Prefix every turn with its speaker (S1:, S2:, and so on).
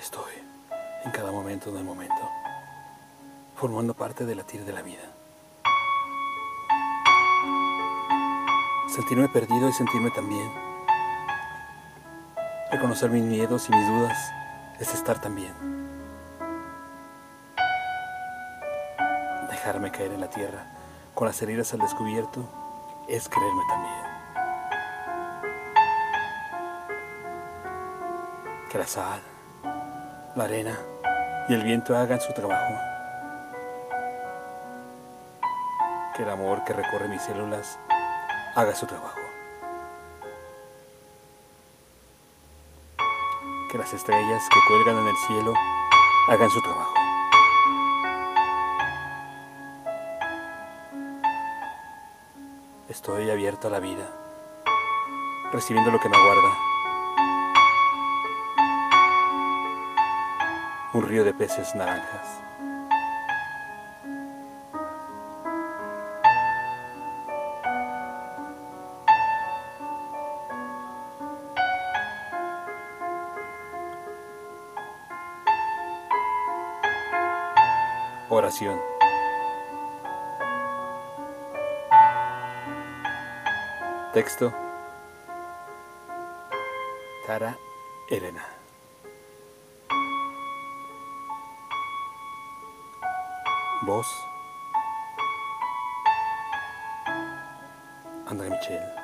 S1: Estoy en cada momento del momento, formando parte del latir de la vida. Sentirme perdido y sentirme también. Reconocer mis miedos y mis dudas es estar también. Dejarme caer en la tierra con las heridas al descubierto es creerme también. Que la sal, la arena y el viento hagan su trabajo. Que el amor que recorre mis células haga su trabajo. Que las estrellas que cuelgan en el cielo hagan su trabajo. Estoy abierto a la vida, recibiendo lo que me aguarda. Un río de peces naranjas. Oración. Texto. Tara Elena. Voz. André Michel.